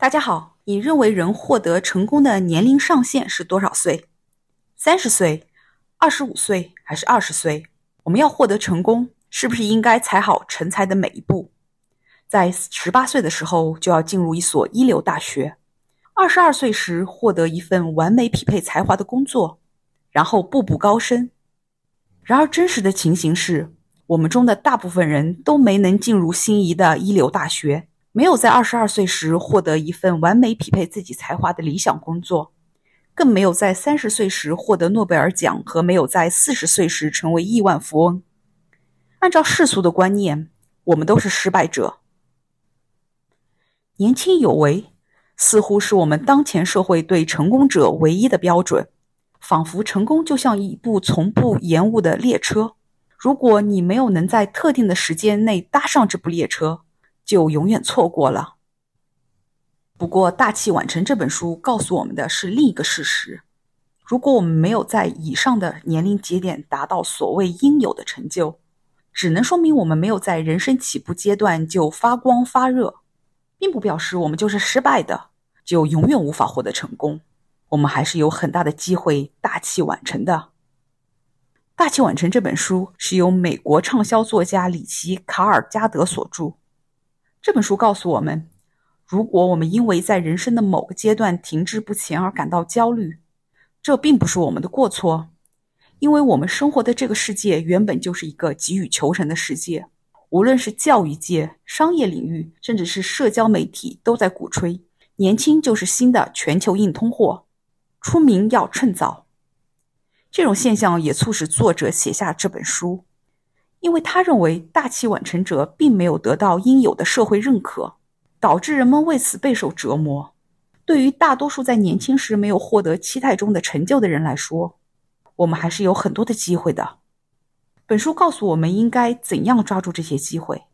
大家好，你认为人获得成功的年龄上限是多少岁？三十岁、二十五岁还是二十岁？我们要获得成功，是不是应该踩好成才的每一步？在十八岁的时候就要进入一所一流大学，二十二岁时获得一份完美匹配才华的工作，然后步步高升。然而，真实的情形是，我们中的大部分人都没能进入心仪的一流大学。没有在二十二岁时获得一份完美匹配自己才华的理想工作，更没有在三十岁时获得诺贝尔奖，和没有在四十岁时成为亿万富翁。按照世俗的观念，我们都是失败者。年轻有为，似乎是我们当前社会对成功者唯一的标准，仿佛成功就像一部从不延误的列车，如果你没有能在特定的时间内搭上这部列车。就永远错过了。不过，《大器晚成》这本书告诉我们的是另一个事实：如果我们没有在以上的年龄节点达到所谓应有的成就，只能说明我们没有在人生起步阶段就发光发热，并不表示我们就是失败的，就永远无法获得成功。我们还是有很大的机会大器晚成的。《大器晚成》这本书是由美国畅销作家里奇·卡尔加德所著。这本书告诉我们，如果我们因为在人生的某个阶段停滞不前而感到焦虑，这并不是我们的过错，因为我们生活的这个世界原本就是一个急于求成的世界。无论是教育界、商业领域，甚至是社交媒体，都在鼓吹年轻就是新的全球硬通货，出名要趁早。这种现象也促使作者写下这本书。因为他认为大器晚成者并没有得到应有的社会认可，导致人们为此备受折磨。对于大多数在年轻时没有获得期待中的成就的人来说，我们还是有很多的机会的。本书告诉我们应该怎样抓住这些机会，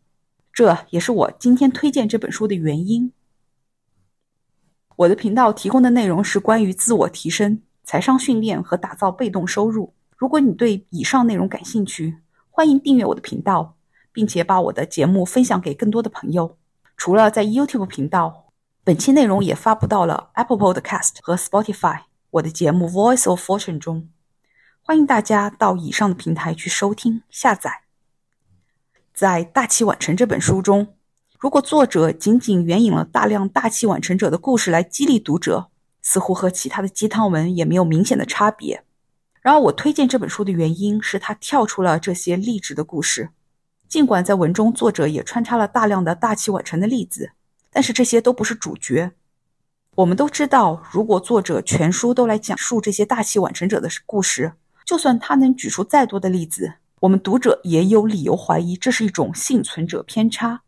这也是我今天推荐这本书的原因。我的频道提供的内容是关于自我提升、财商训练和打造被动收入。如果你对以上内容感兴趣，欢迎订阅我的频道，并且把我的节目分享给更多的朋友。除了在 YouTube 频道，本期内容也发布到了 Apple Podcast 和 Spotify 我的节目 Voice of Fortune 中。欢迎大家到以上的平台去收听、下载。在《大器晚成》这本书中，如果作者仅仅援引了大量大器晚成者的故事来激励读者，似乎和其他的鸡汤文也没有明显的差别。然而，我推荐这本书的原因是它跳出了这些励志的故事。尽管在文中作者也穿插了大量的大器晚成的例子，但是这些都不是主角。我们都知道，如果作者全书都来讲述这些大器晚成者的故事，就算他能举出再多的例子，我们读者也有理由怀疑这是一种幸存者偏差，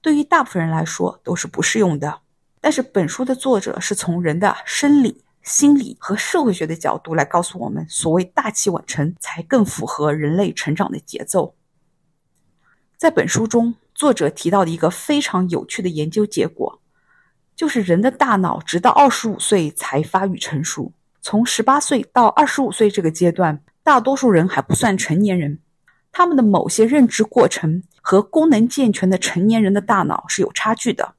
对于大部分人来说都是不适用的。但是本书的作者是从人的生理。心理和社会学的角度来告诉我们，所谓大器晚成才更符合人类成长的节奏。在本书中，作者提到的一个非常有趣的研究结果，就是人的大脑直到二十五岁才发育成熟。从十八岁到二十五岁这个阶段，大多数人还不算成年人，他们的某些认知过程和功能健全的成年人的大脑是有差距的。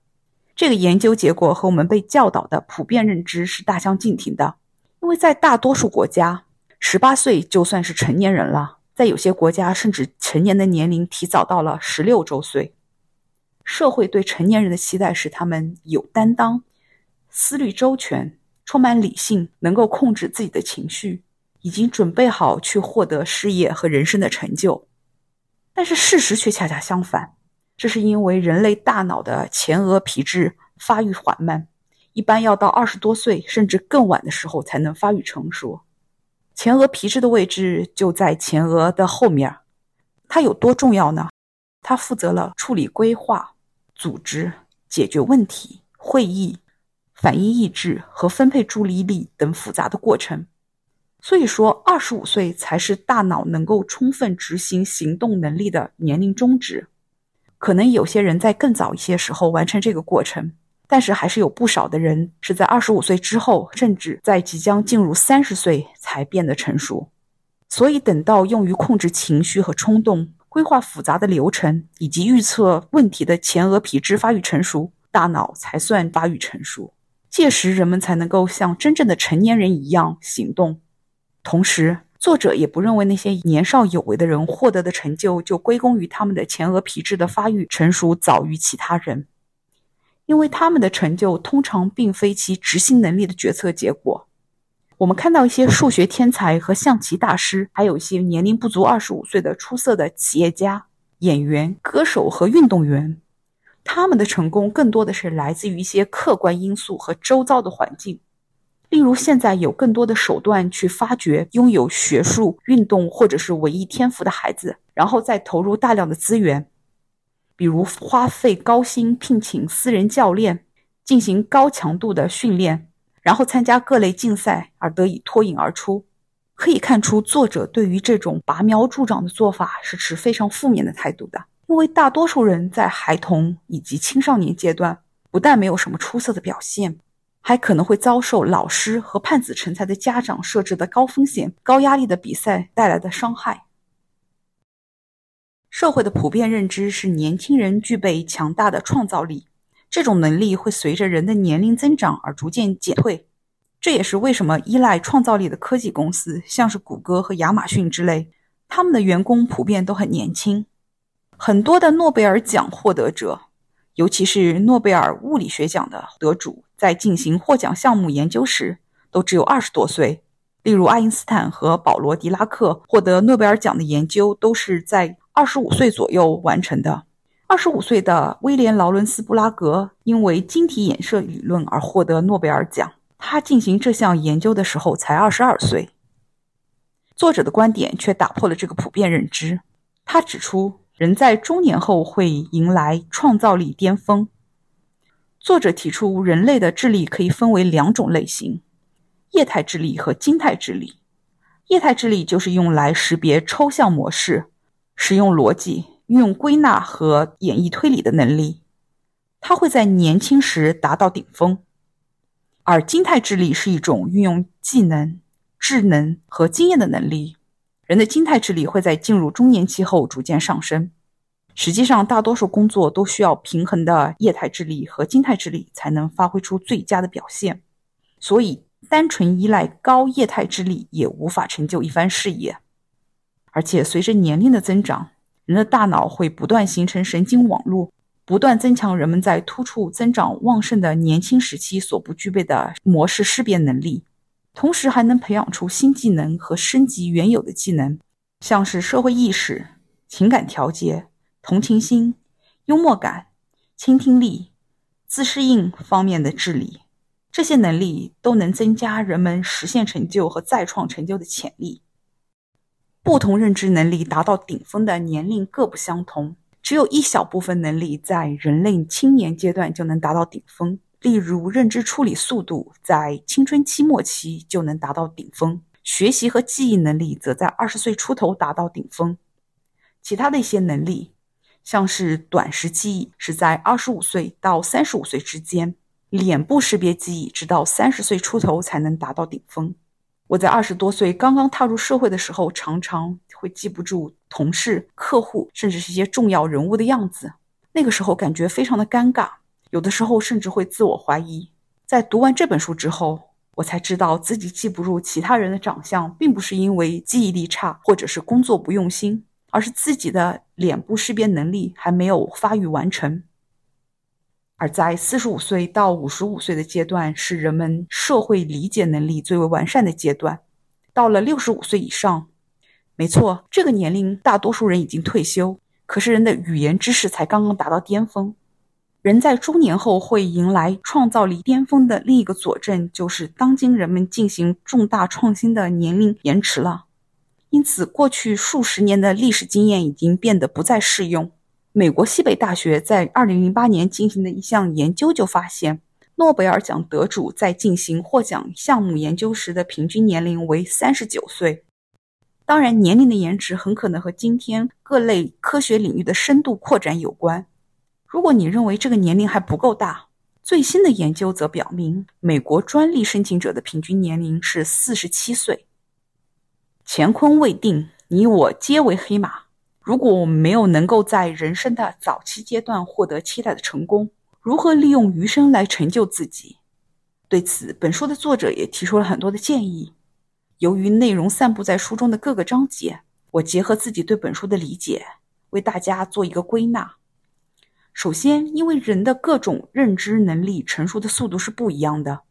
这个研究结果和我们被教导的普遍认知是大相径庭的，因为在大多数国家，十八岁就算是成年人了，在有些国家甚至成年的年龄提早到了十六周岁。社会对成年人的期待是他们有担当、思虑周全、充满理性、能够控制自己的情绪，已经准备好去获得事业和人生的成就。但是事实却恰恰相反。这是因为人类大脑的前额皮质发育缓慢，一般要到二十多岁甚至更晚的时候才能发育成熟。前额皮质的位置就在前额的后面，它有多重要呢？它负责了处理规划、组织、解决问题、会议、反应意志和分配注意力等复杂的过程。所以说，二十五岁才是大脑能够充分执行行动能力的年龄终止。可能有些人在更早一些时候完成这个过程，但是还是有不少的人是在二十五岁之后，甚至在即将进入三十岁才变得成熟。所以，等到用于控制情绪和冲动、规划复杂的流程以及预测问题的前额皮质发育成熟，大脑才算发育成熟。届时，人们才能够像真正的成年人一样行动。同时，作者也不认为那些年少有为的人获得的成就就归功于他们的前额皮质的发育成熟早于其他人，因为他们的成就通常并非其执行能力的决策结果。我们看到一些数学天才和象棋大师，还有一些年龄不足二十五岁的出色的企业家、演员、歌手和运动员，他们的成功更多的是来自于一些客观因素和周遭的环境。例如，现在有更多的手段去发掘拥有学术、运动或者是文艺天赋的孩子，然后再投入大量的资源，比如花费高薪聘请私人教练，进行高强度的训练，然后参加各类竞赛而得以脱颖而出。可以看出，作者对于这种拔苗助长的做法是持非常负面的态度的，因为大多数人在孩童以及青少年阶段不但没有什么出色的表现。还可能会遭受老师和盼子成才的家长设置的高风险、高压力的比赛带来的伤害。社会的普遍认知是年轻人具备强大的创造力，这种能力会随着人的年龄增长而逐渐减退。这也是为什么依赖创造力的科技公司，像是谷歌和亚马逊之类，他们的员工普遍都很年轻。很多的诺贝尔奖获得者，尤其是诺贝尔物理学奖的得主。在进行获奖项目研究时，都只有二十多岁。例如，爱因斯坦和保罗·狄拉克获得诺贝尔奖的研究都是在二十五岁左右完成的。二十五岁的威廉·劳伦斯·布拉格因为晶体衍射理论而获得诺贝尔奖，他进行这项研究的时候才二十二岁。作者的观点却打破了这个普遍认知。他指出，人在中年后会迎来创造力巅峰。作者提出，人类的智力可以分为两种类型：液态智力和晶态智力。液态智力就是用来识别抽象模式、使用逻辑、运用归纳和演绎推理的能力，它会在年轻时达到顶峰；而晶态智力是一种运用技能、智能和经验的能力，人的晶态智力会在进入中年期后逐渐上升。实际上，大多数工作都需要平衡的液态智力和静态智力才能发挥出最佳的表现，所以单纯依赖高液态智力也无法成就一番事业。而且，随着年龄的增长，人的大脑会不断形成神经网络，不断增强人们在突触增长旺盛的年轻时期所不具备的模式识别能力，同时还能培养出新技能和升级原有的技能，像是社会意识、情感调节。同情心、幽默感、倾听力、自适应方面的智力，这些能力都能增加人们实现成就和再创成就的潜力。不同认知能力达到顶峰的年龄各不相同，只有一小部分能力在人类青年阶段就能达到顶峰。例如，认知处理速度在青春期末期就能达到顶峰，学习和记忆能力则在二十岁出头达到顶峰。其他的一些能力。像是短时记忆是在二十五岁到三十五岁之间，脸部识别记忆直到三十岁出头才能达到顶峰。我在二十多岁刚刚踏入社会的时候，常常会记不住同事、客户，甚至是一些重要人物的样子。那个时候感觉非常的尴尬，有的时候甚至会自我怀疑。在读完这本书之后，我才知道自己记不住其他人的长相，并不是因为记忆力差，或者是工作不用心。而是自己的脸部识别能力还没有发育完成，而在四十五岁到五十五岁的阶段是人们社会理解能力最为完善的阶段。到了六十五岁以上，没错，这个年龄大多数人已经退休，可是人的语言知识才刚刚达到巅峰。人在中年后会迎来创造力巅峰的另一个佐证，就是当今人们进行重大创新的年龄延迟了。因此，过去数十年的历史经验已经变得不再适用。美国西北大学在2008年进行的一项研究就发现，诺贝尔奖得主在进行获奖项目研究时的平均年龄为39岁。当然，年龄的延迟很可能和今天各类科学领域的深度扩展有关。如果你认为这个年龄还不够大，最新的研究则表明，美国专利申请者的平均年龄是47岁。乾坤未定，你我皆为黑马。如果我们没有能够在人生的早期阶段获得期待的成功，如何利用余生来成就自己。对此，本书的作者也提出了很多的建议。由于内容散布在书中的各个章节，我结合自己对本书的理解，为大家做一个归纳。首先，因为人的各种认知能力成熟的速度是不一样的，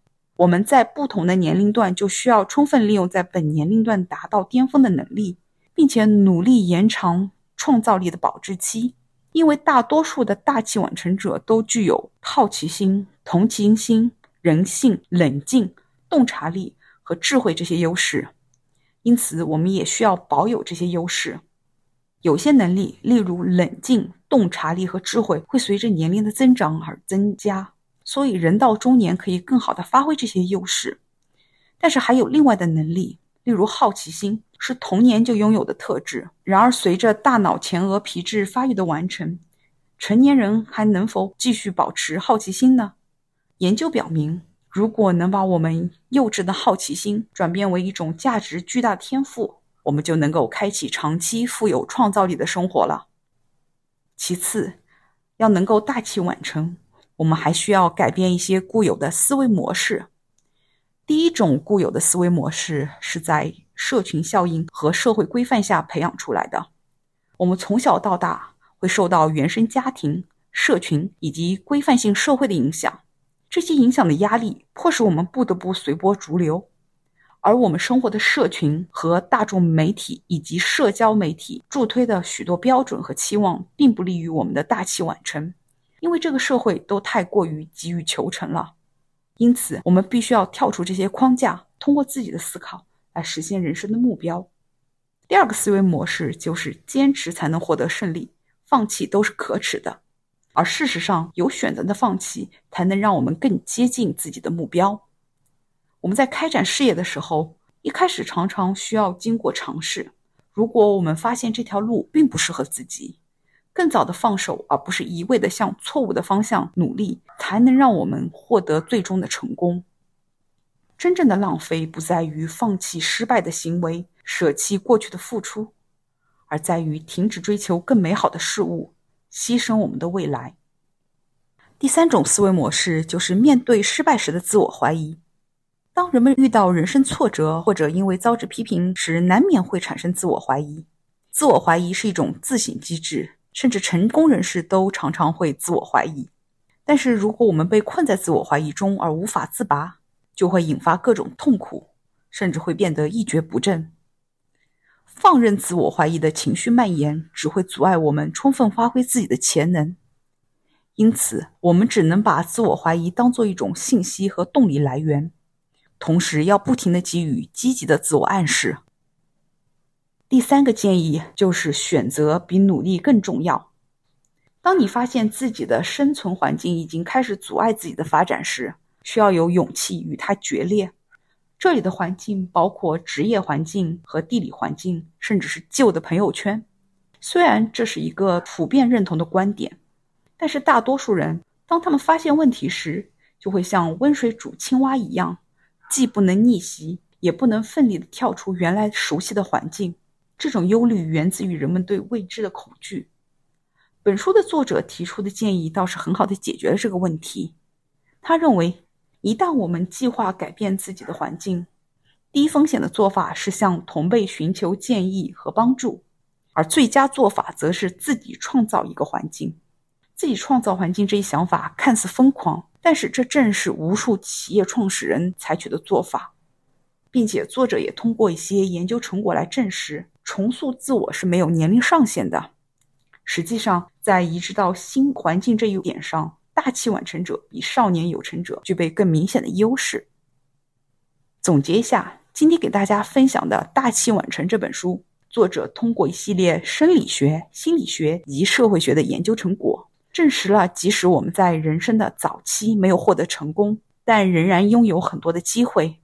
我们在不同的年龄段就需要充分利用在本年龄段达到巅峰的能力，并且努力延长创造力的保质期。因为大多数的大器晚成者都具有好奇心、同情心、人性、冷静、洞察力和智慧这些优势，因此我们也需要保有这些优势。有些能力，例如冷静、洞察力和智慧，会随着年龄的增长而增加。所以，人到中年可以更好的发挥这些优势。但是，还有另外的能力，例如好奇心，是童年就拥有的特质。然而，随着大脑前额皮质发育的完成，成年人还能否继续保持好奇心呢？研究表明，如果能把我们幼稚的好奇心转变为一种价值巨大的天赋。我们就能够开启长期富有创造力的生活了。其次，要能够大器晚成，我们还需要改变一些固有的思维模式。第一种固有的思维模式是在社群效应和社会规范下培养出来的。我们从小到大会受到原生家庭、社群以及规范性社会的影响，这些影响的压力迫使我们不得不随波逐流。而我们生活的社群和大众媒体以及社交媒体助推的许多标准和期望，并不利于我们的大器晚成，因为这个社会都太过于急于求成了。因此，我们必须要跳出这些框架，通过自己的思考来实现人生的目标。第二个思维模式就是坚持才能获得胜利，放弃都是可耻的。而事实上，有选择的放弃才能让我们更接近自己的目标。我们在开展事业的时候，一开始常常需要经过尝试。如果我们发现这条路并不适合自己，更早的放手，而不是一味的向错误的方向努力，才能让我们获得最终的成功。真正的浪费不在于放弃失败的行为，舍弃过去的付出，而在于停止追求更美好的事物，牺牲我们的未来。第三种思维模式就是面对失败时的自我怀疑。当人们遇到人生挫折或者因为遭致批评时，难免会产生自我怀疑。自我怀疑是一种自省机制，甚至成功人士都常常会自我怀疑。但是，如果我们被困在自我怀疑中而无法自拔，就会引发各种痛苦，甚至会变得一蹶不振。放任自我怀疑的情绪蔓延，只会阻碍我们充分发挥自己的潜能。因此，我们只能把自我怀疑当做一种信息和动力来源。同时，要不停的给予积极的自我暗示。第三个建议就是选择比努力更重要。当你发现自己的生存环境已经开始阻碍自己的发展时，需要有勇气与它决裂。这里的环境包括职业环境和地理环境，甚至是旧的朋友圈。虽然这是一个普遍认同的观点，但是大多数人当他们发现问题时，就会像温水煮青蛙一样。既不能逆袭，也不能奋力的跳出原来熟悉的环境。这种忧虑源自于人们对未知的恐惧。本书的作者提出的建议倒是很好的解决了这个问题。他认为，一旦我们计划改变自己的环境，低风险的做法是向同辈寻求建议和帮助，而最佳做法则是自己创造一个环境。自己创造环境这一想法看似疯狂。但是，这正是无数企业创始人采取的做法，并且作者也通过一些研究成果来证实，重塑自我是没有年龄上限的。实际上，在移植到新环境这一点上，大器晚成者比少年有成者具备更明显的优势。总结一下，今天给大家分享的《大器晚成》这本书，作者通过一系列生理学、心理学以及社会学的研究成果。证实了，即使我们在人生的早期没有获得成功，但仍然拥有很多的机会，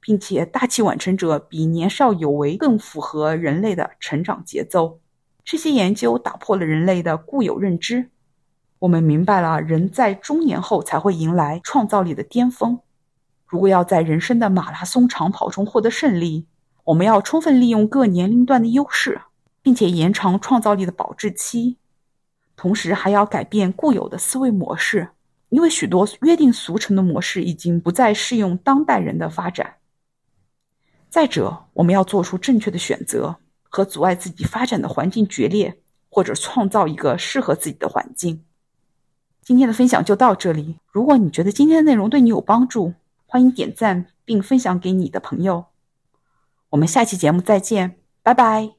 并且大器晚成者比年少有为更符合人类的成长节奏。这些研究打破了人类的固有认知，我们明白了人在中年后才会迎来创造力的巅峰。如果要在人生的马拉松长跑中获得胜利，我们要充分利用各年龄段的优势，并且延长创造力的保质期。同时还要改变固有的思维模式，因为许多约定俗成的模式已经不再适用当代人的发展。再者，我们要做出正确的选择，和阻碍自己发展的环境决裂，或者创造一个适合自己的环境。今天的分享就到这里。如果你觉得今天的内容对你有帮助，欢迎点赞并分享给你的朋友。我们下期节目再见，拜拜。